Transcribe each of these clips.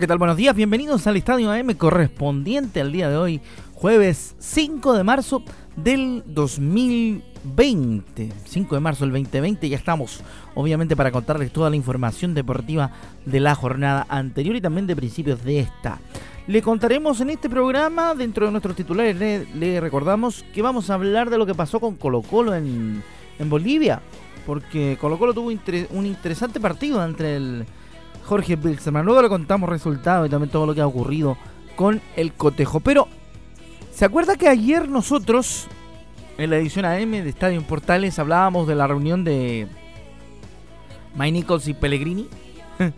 ¿Qué tal? Buenos días, bienvenidos al Estadio AM correspondiente al día de hoy, jueves 5 de marzo del 2020. 5 de marzo del 2020, ya estamos obviamente para contarles toda la información deportiva de la jornada anterior y también de principios de esta. Le contaremos en este programa, dentro de nuestros titulares, le, recordamos que vamos a hablar de lo que pasó con Colo Colo en, en Bolivia, porque Colo Colo tuvo un interesante partido entre el Jorge Bilzerman. Luego le contamos resultados y también todo lo que ha ocurrido con el cotejo. Pero, ¿se acuerda que ayer nosotros, en la edición AM de Estadio Portales, hablábamos de la reunión de Mike Nichols y Pellegrini?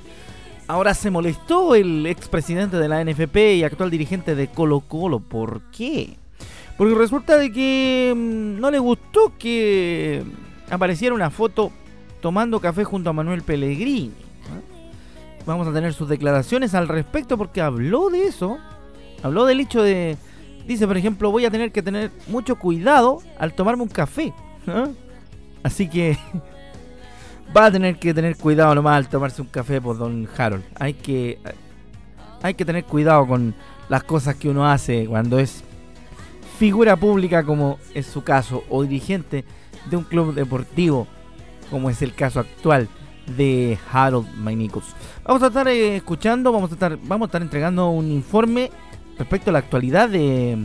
Ahora se molestó el expresidente de la NFP y actual dirigente de Colo Colo. ¿Por qué? Porque resulta de que mm, no le gustó que apareciera una foto tomando café junto a Manuel Pellegrini. Vamos a tener sus declaraciones al respecto porque habló de eso. Habló del hecho de... Dice, por ejemplo, voy a tener que tener mucho cuidado al tomarme un café. Así que va a tener que tener cuidado nomás al tomarse un café por don Harold. Hay que, hay que tener cuidado con las cosas que uno hace cuando es figura pública como es su caso o dirigente de un club deportivo como es el caso actual de Harold Mainicus. Vamos a estar eh, escuchando, vamos a estar, vamos a estar entregando un informe respecto a la actualidad de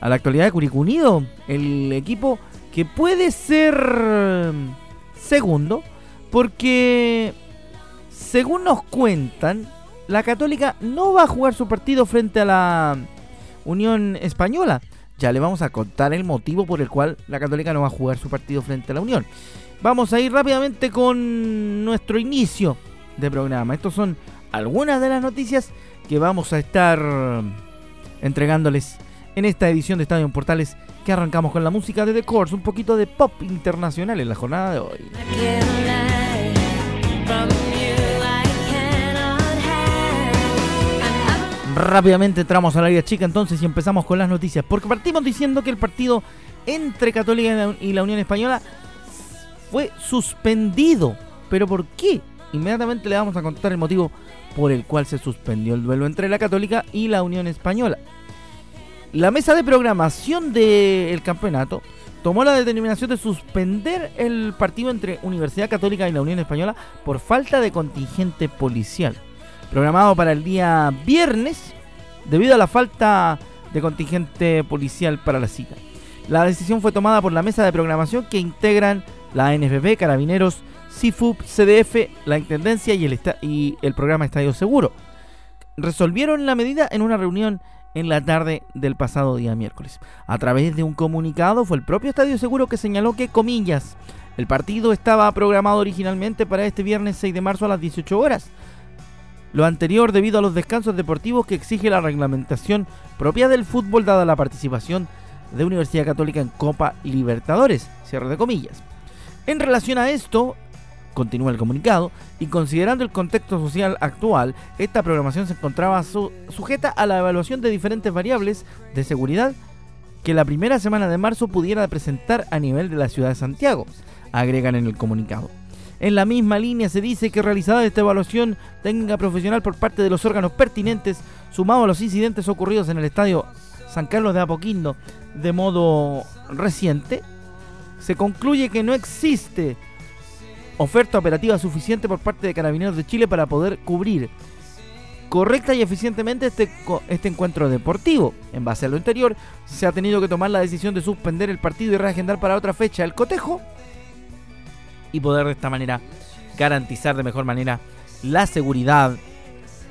a la actualidad de Curicunido, el equipo que puede ser segundo porque según nos cuentan la Católica no va a jugar su partido frente a la Unión Española. Ya le vamos a contar el motivo por el cual la Católica no va a jugar su partido frente a la Unión. Vamos a ir rápidamente con nuestro inicio de programa. Estas son algunas de las noticias que vamos a estar entregándoles en esta edición de Estadio en Portales que arrancamos con la música de The Course, un poquito de pop internacional en la jornada de hoy. Rápidamente entramos al área chica entonces y empezamos con las noticias, porque partimos diciendo que el partido entre Católica y la Unión Española fue suspendido. ¿Pero por qué? Inmediatamente le vamos a contar el motivo por el cual se suspendió el duelo entre la Católica y la Unión Española. La mesa de programación del campeonato tomó la determinación de suspender el partido entre Universidad Católica y la Unión Española por falta de contingente policial, programado para el día viernes debido a la falta de contingente policial para la cita. La decisión fue tomada por la mesa de programación que integran la NFP, Carabineros, CIFUP, CDF, la Intendencia y el, y el programa Estadio Seguro. Resolvieron la medida en una reunión en la tarde del pasado día miércoles. A través de un comunicado fue el propio Estadio Seguro que señaló que, comillas, el partido estaba programado originalmente para este viernes 6 de marzo a las 18 horas. Lo anterior debido a los descansos deportivos que exige la reglamentación propia del fútbol dada la participación de Universidad Católica en Copa Libertadores. Cierre de comillas. En relación a esto, continúa el comunicado, y considerando el contexto social actual, esta programación se encontraba sujeta a la evaluación de diferentes variables de seguridad que la primera semana de marzo pudiera presentar a nivel de la ciudad de Santiago, agregan en el comunicado. En la misma línea se dice que realizada esta evaluación técnica profesional por parte de los órganos pertinentes, sumado a los incidentes ocurridos en el estadio San Carlos de Apoquindo de modo reciente, se concluye que no existe oferta operativa suficiente por parte de Carabineros de Chile para poder cubrir correcta y eficientemente este, este encuentro deportivo. En base a lo anterior, se ha tenido que tomar la decisión de suspender el partido y reagendar para otra fecha el cotejo y poder de esta manera garantizar de mejor manera la seguridad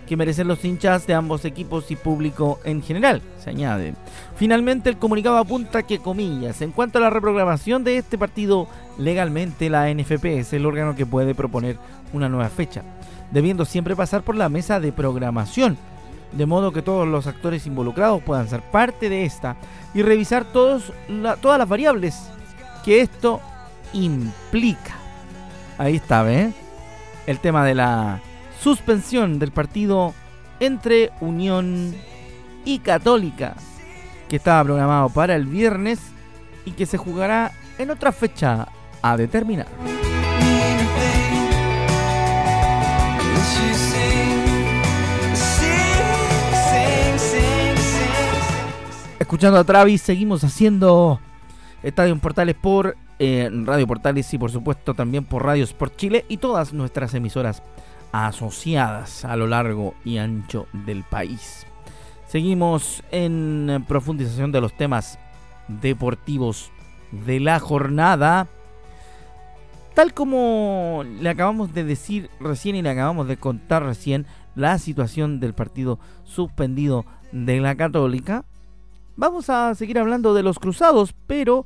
que merecen los hinchas de ambos equipos y público en general, se añade. Finalmente, el comunicado apunta que, comillas, en cuanto a la reprogramación de este partido, legalmente la NFP es el órgano que puede proponer una nueva fecha, debiendo siempre pasar por la mesa de programación, de modo que todos los actores involucrados puedan ser parte de esta y revisar todos todas las variables que esto implica. Ahí está, ¿ves? El tema de la suspensión del partido entre Unión y Católica, que estaba programado para el viernes y que se jugará en otra fecha a determinar. Escuchando a Travis, seguimos haciendo Estadio Portales por eh, Radio Portales y por supuesto también por Radio Sport Chile y todas nuestras emisoras asociadas a lo largo y ancho del país. Seguimos en profundización de los temas deportivos de la jornada. Tal como le acabamos de decir recién y le acabamos de contar recién la situación del partido suspendido de la Católica, vamos a seguir hablando de los cruzados, pero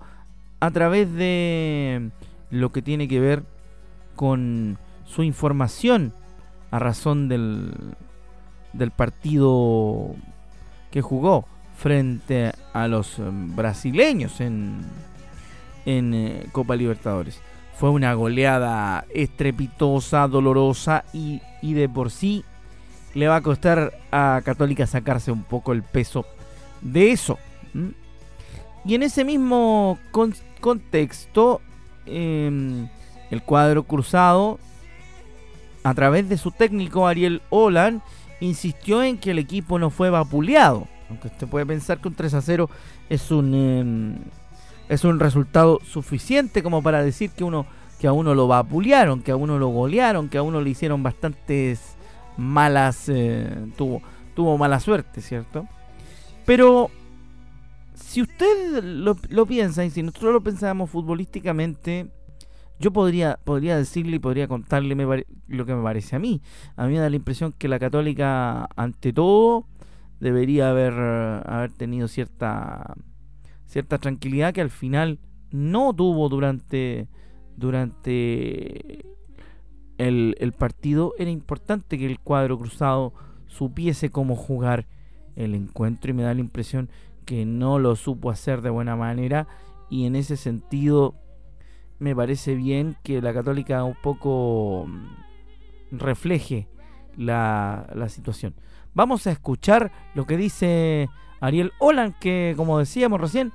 a través de lo que tiene que ver con su información a razón del, del partido que jugó frente a los em, brasileños en, en eh, Copa Libertadores. Fue una goleada estrepitosa, dolorosa y, y, de por sí le va a costar a Católica sacarse un poco el peso de eso. Y en ese mismo contexto, em, el cuadro cruzado, a través de su técnico Ariel Olan, insistió en que el equipo no fue vapuleado. Aunque usted puede pensar que un 3 a 0 es un, em, es un resultado suficiente como para decir que, uno, que a uno lo vapulearon, que a uno lo golearon, que a uno le hicieron bastantes malas. Eh, tuvo, tuvo mala suerte, ¿cierto? Pero si usted lo, lo, piensa y si nosotros lo pensamos futbolísticamente, yo podría, podría decirle y podría contarle lo que me parece a mí. A mí me da la impresión que la católica, ante todo, debería haber, haber tenido cierta, cierta tranquilidad que al final no tuvo durante, durante el, el partido. Era importante que el cuadro cruzado supiese cómo jugar el encuentro y me da la impresión que no lo supo hacer de buena manera y en ese sentido me parece bien que la católica un poco mm, refleje la, situación. Vamos a escuchar lo que dice Ariel Olan, que como decíamos recién,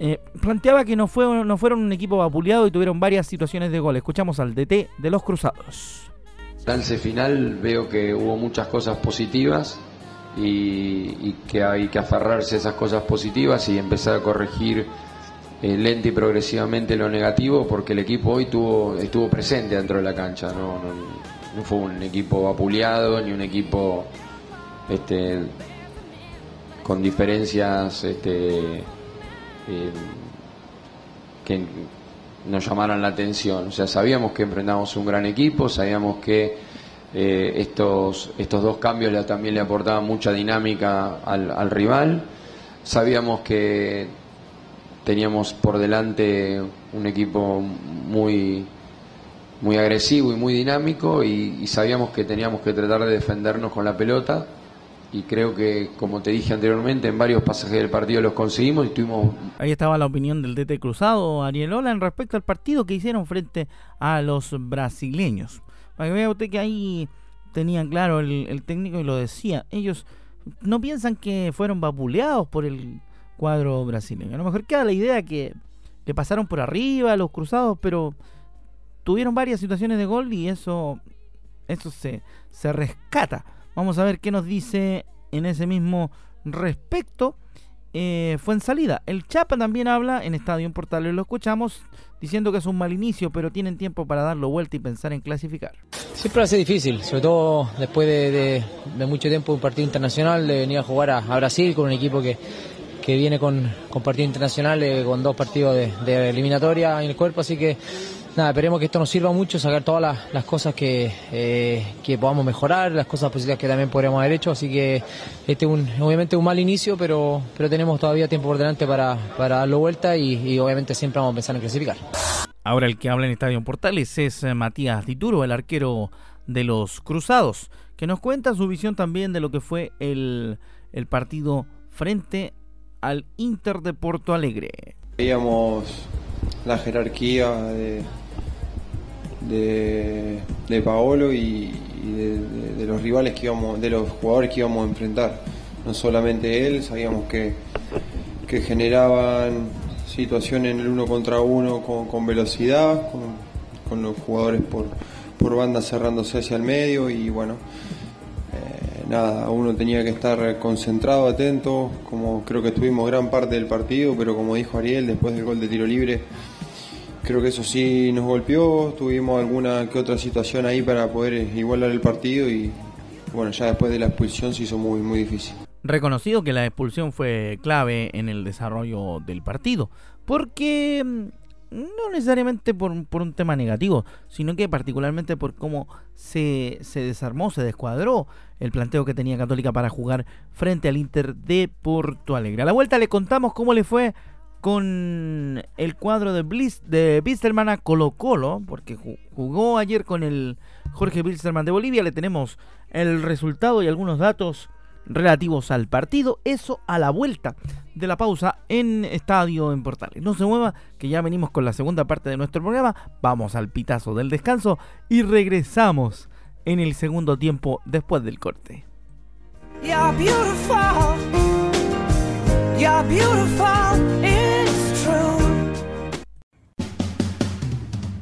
eh, planteaba que no, fue, no fueron un equipo vapuleado y tuvieron varias situaciones de gol. Escuchamos al DT de los Cruzados. Lance final veo que hubo muchas cosas positivas y, que hay que aferrarse a esas cosas positivas y empezar a corregir eh, y progresivamente lo negativo porque el equipo hoy tuvo, estuvo presente dentro de la cancha, no, no, fue un equipo vapuleado ni un equipo este, con diferencias este, eh, que nos llamaran la atención. O sea, sabíamos que enfrentamos un gran equipo, sabíamos que eh, estos, estos dos cambios también le aportaban mucha dinámica al, rival. Sabíamos que teníamos por delante un equipo muy, muy agresivo y muy dinámico y, sabíamos que teníamos que tratar de defendernos con la pelota y creo que, como te dije anteriormente, en varios pasajes del partido los conseguimos y tuvimos... Ahí estaba la opinión del DT Cruzado, Ariel Ola, en respecto al partido que hicieron frente a los brasileños. Para que vea usted que ahí tenían claro el, técnico y lo decía. Ellos no piensan que fueron vapuleados por el cuadro brasileño. A lo mejor queda la idea que le pasaron por arriba los cruzados, pero tuvieron varias situaciones de gol y eso, eso se, se rescata. Vamos a ver qué nos dice en ese mismo respecto. Eh, fue en salida. El Chapa también habla en Estadio Portales, lo escuchamos diciendo que es un mal inicio, pero tienen tiempo para darlo vuelta y pensar en clasificar. Siempre ser difícil, sobre todo después de, mucho tiempo un partido internacional, de venir a jugar a, Brasil con un equipo que, viene con, con partido internacional, con dos partidos de, eliminatoria en el cuerpo, así que nada, esperemos que esto nos sirva mucho, sacar todas las, cosas que, eh, que podamos mejorar, las cosas positivas que también podríamos haber hecho, así que este es un, obviamente un mal inicio, pero, pero tenemos todavía tiempo por delante para, para darlo vuelta y, obviamente siempre vamos a pensar en clasificar. Ahora el que habla en Estadio Portales es eh, Matías Dituro, el arquero de los Cruzados, que nos cuenta su visión también de lo que fue el, el partido frente al Inter de Porto Alegre. Veíamos la jerarquía de, de, Paolo y, de, los rivales que íbamos, de los jugadores que íbamos a enfrentar. No solamente él, sabíamos que, que generaban situaciones en el uno contra uno con, velocidad, con, los jugadores por, por cerrándose hacia el medio y bueno, eh, nada, uno tenía que estar concentrado, atento, como creo que estuvimos gran parte del partido, pero como dijo Ariel, después del gol de tiro libre, Creo que eso sí nos golpeó, tuvimos alguna que otra situación ahí para poder igualar el partido y bueno, ya después de la expulsión se hizo muy, muy difícil. Reconocido que la expulsión fue clave en el desarrollo del partido, porque mm, no necesariamente por, un tema negativo, sino que particularmente por cómo se, se desarmó, se descuadró el planteo que tenía Católica para jugar frente al Inter de Porto Alegre. A la vuelta le contamos cómo le fue con el cuadro de, Bliss, de Bilsterman a Colo Colo, porque jugó ayer con el Jorge Bilsterman de Bolivia, le tenemos el resultado y algunos datos relativos al partido, eso a la vuelta de la pausa en Estadio en Portales. No se mueva, que ya venimos con la segunda parte de nuestro programa, vamos al pitazo del descanso y regresamos en el segundo tiempo después del corte.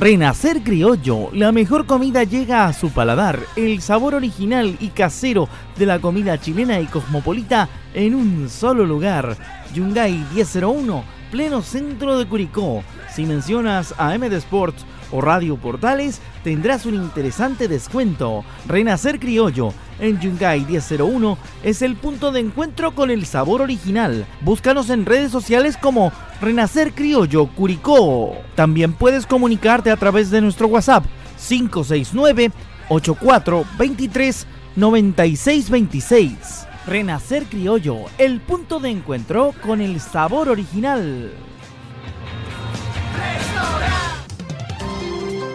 Renacer Criollo, la mejor comida llega a su paladar, el sabor original y casero de la comida chilena y cosmopolita en un solo lugar. Yungay 1001, pleno centro de Curicó. Si mencionas a MD Sports o Radio Portales, tendrás un interesante descuento. Renacer Criollo en Yungay 1001 es el punto de encuentro con el sabor original. Búscanos en redes sociales como Renacer Criollo Curicó. También puedes comunicarte a través de nuestro WhatsApp 569 8423 9626. Renacer Criollo, el punto de encuentro con el sabor original.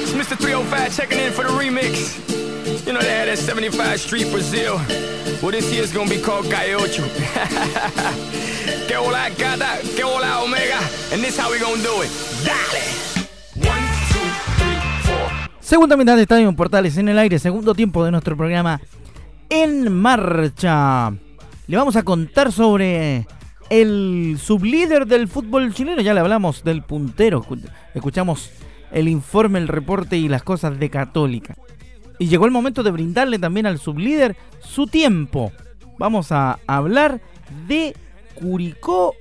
It's Mr. 305 checking in for the remix. You know they had that 75 Street Brazil. Well, this year's gonna be called Gaiocho. que hola gata, que hola omega. And this how we gonna do it. Dale. Segunda mitad de Estadio Portales en el aire, segundo tiempo de nuestro programa En Marcha. Le vamos a contar sobre el sublíder del fútbol chileno. Ya le hablamos del puntero. Escuchamos el informe, el reporte y las cosas de Católica. Y llegó el momento de brindarle también al sublíder su tiempo. Vamos a hablar de Curicó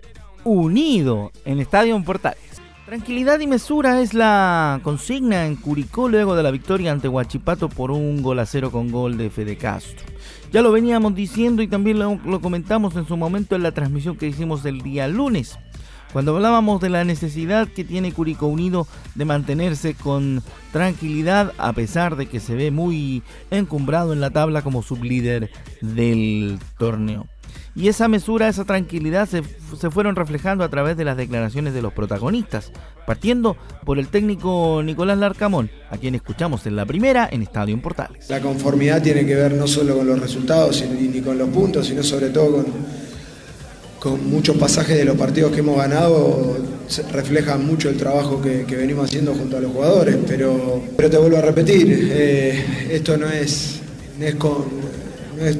Unido en Estadio Portales. Tranquilidad y mesura es la consigna en Curicó luego de la victoria ante Huachipato por un gol a cero con gol de Fede Castro. Ya lo veníamos diciendo y también lo, lo comentamos en su momento en la transmisión que hicimos el día lunes. Cuando hablábamos de la necesidad que tiene Curicó Unido de mantenerse con tranquilidad a pesar de que se ve muy encumbrado en la tabla como sublíder del torneo. Y esa mesura, esa tranquilidad se, se, fueron reflejando a través de las declaraciones de los protagonistas, partiendo por el técnico Nicolás Larcamón, a quien escuchamos en la primera en Estadio Portales. La conformidad tiene que ver no solo con los resultados ni con los puntos, sino sobre todo con, muchos pasajes de los partidos que hemos ganado reflejan mucho el trabajo que, venimos haciendo junto a los jugadores, pero, pero te vuelvo a repetir, eh, esto no es, no es, con, no es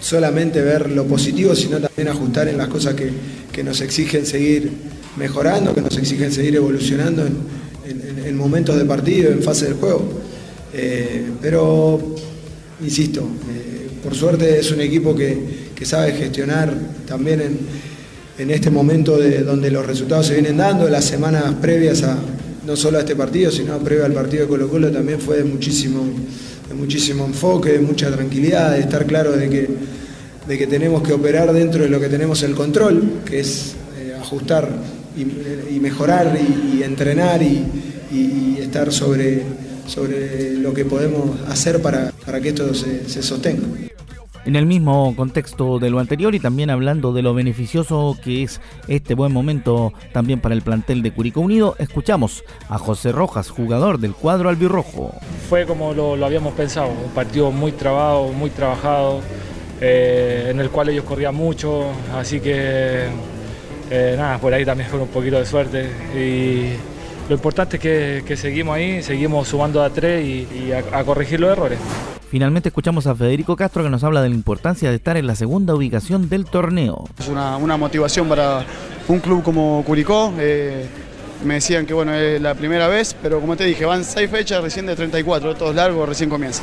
solamente ver lo positivo, sino también ajustar en las cosas que, que nos exigen seguir mejorando, que nos exigen seguir evolucionando en, en, en momentos de partido, en fase del juego. Eh, pero, insisto, eh, por suerte es un equipo que, que sabe gestionar también en, este momento de, donde los resultados se vienen dando, las semanas previas a no solo a este partido, sino previo al partido de Colo Colo también fue de muchísimo, muchísimo enfoque, de mucha tranquilidad, de estar claro de que, de que tenemos que operar dentro de lo que tenemos el control, que es eh, ajustar y, y mejorar y, entrenar y, estar sobre, sobre lo que podemos hacer para, para que esto se sostenga. En el mismo contexto de lo anterior y también hablando de lo beneficioso que es este buen momento también para el plantel de Curicó Unido, escuchamos a José Rojas, jugador del cuadro albirrojo. Fue como lo, habíamos pensado, un partido muy trabado, muy trabajado, eh, en el cual ellos corrían mucho, así que eh, nada, por ahí también fue un poquito de suerte y lo importante es que, seguimos ahí, seguimos sumando a tres y, a corregir los errores. Finalmente escuchamos a Federico Castro que nos habla de la importancia de estar en la segunda ubicación del torneo. Es una, una motivación para un club como Curicó. Eh, me decían que bueno, es la primera vez, pero como te dije, van seis fechas recién de 34, todos largos, recién comienza.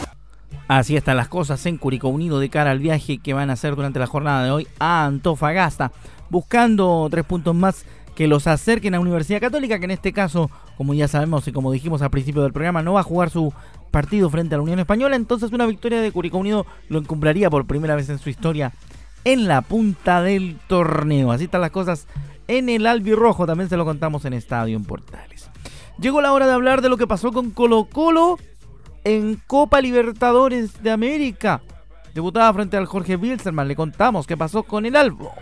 Así están las cosas en Curicó Unido de cara al viaje que van a hacer durante la jornada de hoy a Antofagasta, buscando tres puntos más que los acerquen a Universidad Católica, que en este caso, como ya sabemos y como dijimos al principio del programa, no va a jugar su partido frente a la Unión Española. Entonces una victoria de Curicó Unido lo encumbraría por primera vez en su historia en la punta del torneo. Así están las cosas en el albirrojo. También se lo contamos en Estadio en Portales. Llegó la hora de hablar de lo que pasó con Colo Colo en Copa Libertadores de América. Debutada frente al Jorge Wilstermann, le contamos qué pasó con el Albo.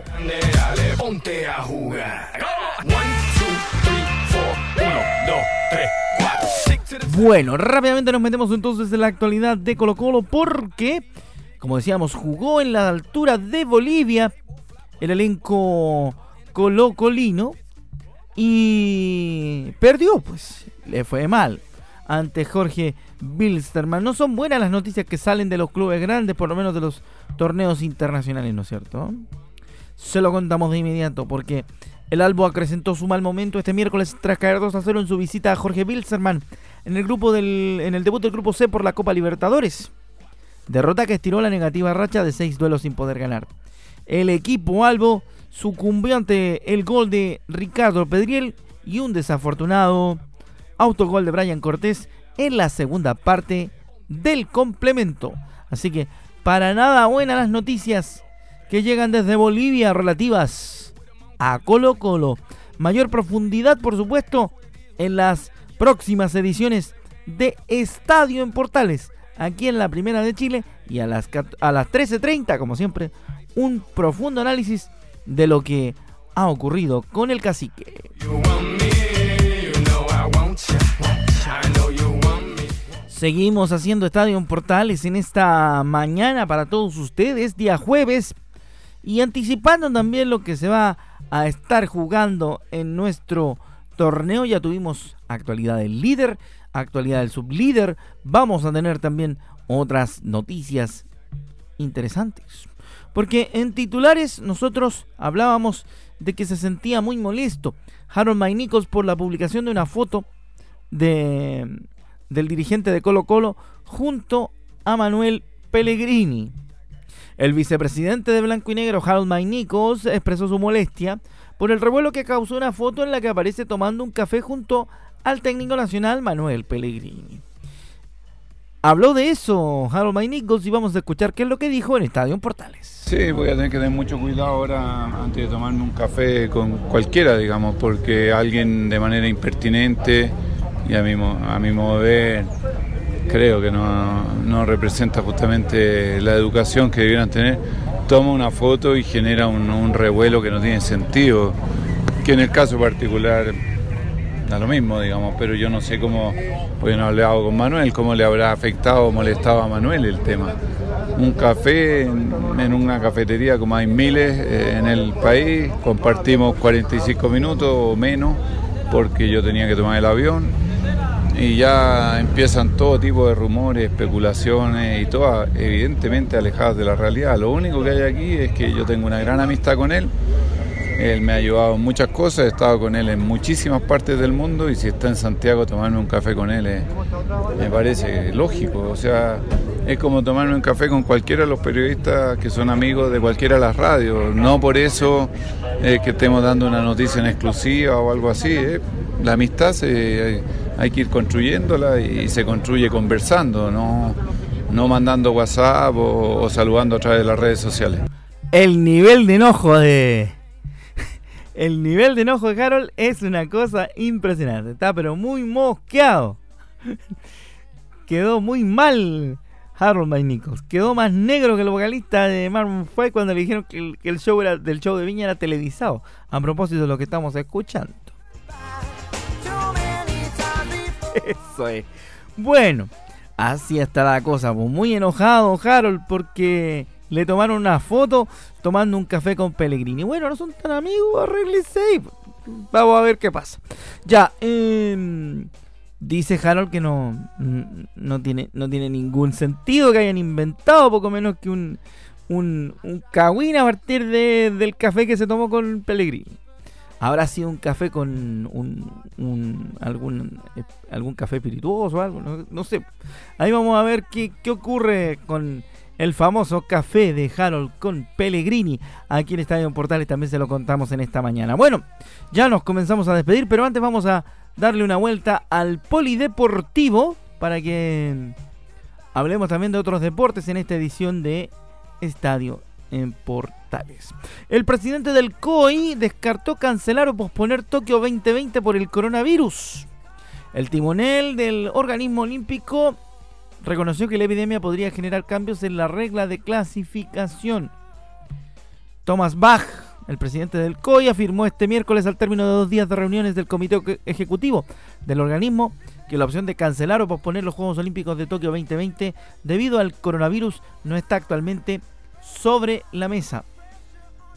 Ponte a jugar. 1, 2, 3. Bueno, rápidamente nos metemos entonces en la actualidad de Colo Colo porque, como decíamos, jugó en la altura de Bolivia el elenco colocolino y perdió, pues le fue mal. ante Jorge Bilsterman. No son buenas las noticias que salen de los clubes grandes, por lo menos de los torneos internacionales, ¿no es cierto? Se lo contamos de inmediato porque el Albo acrecentó su mal momento este miércoles tras caer 2 a 0 en su visita a Jorge Bilsterman en el, grupo del, en el debut del Grupo C por la Copa Libertadores. Derrota que estiró la negativa racha de seis duelos sin poder ganar. El equipo Albo sucumbió ante el gol de Ricardo Pedriel y un desafortunado autogol de Brian Cortés en la segunda parte del complemento. Así que para nada buenas las noticias que llegan desde Bolivia relativas a Colo Colo. Mayor profundidad, por supuesto, en las próximas ediciones de Estadio en Portales, aquí en la Primera de Chile y a las, a las 13.30, como siempre, un profundo análisis de lo que ha ocurrido con el cacique. Seguimos haciendo Estadio en Portales en esta mañana para todos ustedes, día jueves, y anticipando también lo que se va a estar jugando en nuestro torneo. Ya tuvimos actualidad del líder, actualidad del sublíder. Vamos a tener también otras noticias interesantes. Porque en titulares nosotros hablábamos de que se sentía muy molesto Harold Maynicos por la publicación de una foto de del dirigente de Colo Colo junto a Manuel Pellegrini. El vicepresidente de Blanco y Negro, Harold Maynicos, expresó su molestia por el revuelo que causó una foto en la que aparece tomando un café junto al técnico nacional Manuel Pellegrini. Habló de eso Harold Maynicos y vamos a escuchar qué es lo que dijo en Estadio Portales. Sí, voy a tener que tener mucho cuidado ahora antes de tomarme un café con cualquiera, digamos, porque alguien de manera impertinente y a mi, a mi modo de ver creo que no, representa justamente la educación que debieran tener, toma una foto y genera un, revuelo que no tiene sentido, que en el caso particular da lo mismo, digamos, pero yo no sé cómo, porque no he hablado con Manuel, cómo le habrá afectado o molestado a Manuel el tema. Un café en, una cafetería como hay miles eh, en el país, compartimos 45 minutos o menos porque yo tenía que tomar el avión y ya empiezan todo tipo de rumores, especulaciones y todas evidentemente alejadas de la realidad. Lo único que hay aquí es que yo tengo una gran amistad con él. Él me ha ayudado en muchas cosas, he estado con él en muchísimas partes del mundo y si está en Santiago tomarme un café con él me parece lógico. O sea, es como tomarme un café con cualquiera de los periodistas que son amigos de cualquiera de las radios. No por eso que estemos dando una noticia en exclusiva o algo así. ¿eh? La amistad se hay que ir construyéndola y se construye conversando, no, no mandando WhatsApp o, saludando a través de las redes sociales. El nivel de enojo de. El nivel de enojo de Harold es una cosa impresionante. Está pero muy mosqueado. Quedó muy mal Harold Maynicos. Quedó más negro que el vocalista de Marvin Fue cuando le dijeron que el show era, del show de Viña era televisado. A propósito de lo que estamos escuchando. Eso es. Bueno, así está la cosa. Pues muy enojado Harold porque le tomaron una foto tomando un café con Pellegrini. Bueno, no son tan amigos, arréglese. Vamos a ver qué pasa. Ya, em, dice Harold que no, no, tiene, no tiene ningún sentido que hayan inventado poco menos que un, un, un a partir del café que se tomó con Pellegrini habrá sido un café con un, algún eh, algún café espirituoso o algo, no, sé. Ahí vamos a ver qué, qué, ocurre con el famoso café de Harold con Pellegrini. Aquí en Estadio Portales también se lo contamos en esta mañana. Bueno, ya nos comenzamos a despedir, pero antes vamos a darle una vuelta al polideportivo para que hablemos también de otros deportes en esta edición de Estadio en Portales. El presidente del COI descartó cancelar o posponer Tokio 2020 por el coronavirus. El timonel del organismo olímpico reconoció que la epidemia podría generar cambios en la regla de clasificación. Thomas Bach, el presidente del COI, afirmó este miércoles al término de dos días de reuniones del comité ejecutivo del organismo que la opción de cancelar o posponer los Juegos Olímpicos de Tokio 2020 debido al coronavirus no está actualmente sobre la mesa.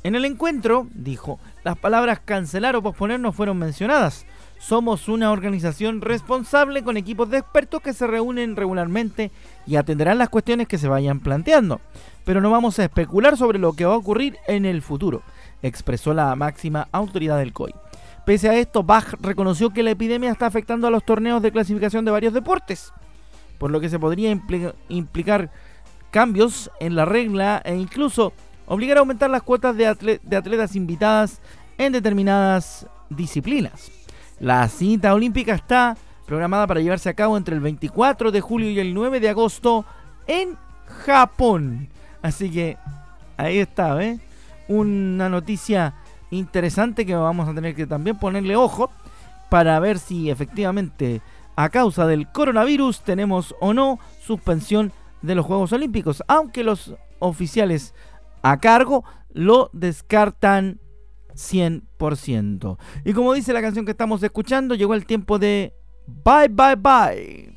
En el encuentro, dijo, las palabras cancelar o posponer no fueron mencionadas. somos una organización responsable con equipos de expertos que se reúnen regularmente y atenderán las cuestiones que se vayan planteando. Pero no vamos a especular sobre lo que va a ocurrir en el futuro, expresó la máxima autoridad del COI. Pese a esto, Bach reconoció que la epidemia está afectando a los torneos de clasificación de varios deportes, por lo que se podría implicar cambios en la regla e incluso obligar a aumentar las cuotas de, atletas invitadas en determinadas disciplinas. La cita olímpica está programada para llevarse a cabo entre el 24 de julio y el 9 de agosto en Japón. Así que ahí está, ¿eh? Una noticia interesante que vamos a tener que también ponerle ojo para ver si efectivamente a causa del coronavirus tenemos o no suspensión de los Juegos Olímpicos, aunque los oficiales a cargo lo descartan 100%. Y como dice la canción que estamos escuchando, llegó el tiempo de bye bye bye.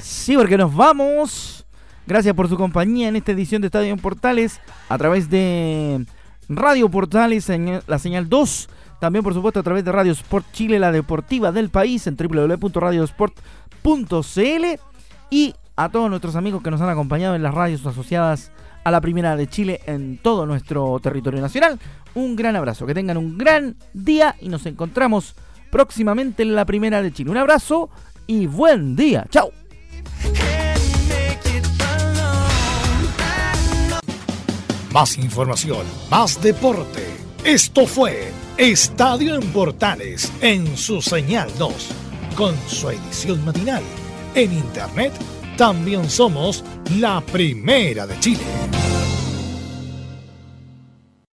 Sí, porque nos vamos. Gracias por su compañía en esta edición de Estadio en Portales a través de Radio Portales, la señal 2. También, por supuesto, a través de Radio Sport Chile, la deportiva del país, en www.radiosport.cl. Y a todos nuestros amigos que nos han acompañado en las radios asociadas a la Primera de Chile en todo nuestro territorio nacional. Un gran abrazo, que tengan un gran día y nos encontramos próximamente en la Primera de Chile. Un abrazo y buen día. Chao. Más información, más deporte. Esto fue Estadio en Portales en su señal 2, con su edición matinal. En internet también somos la primera de Chile.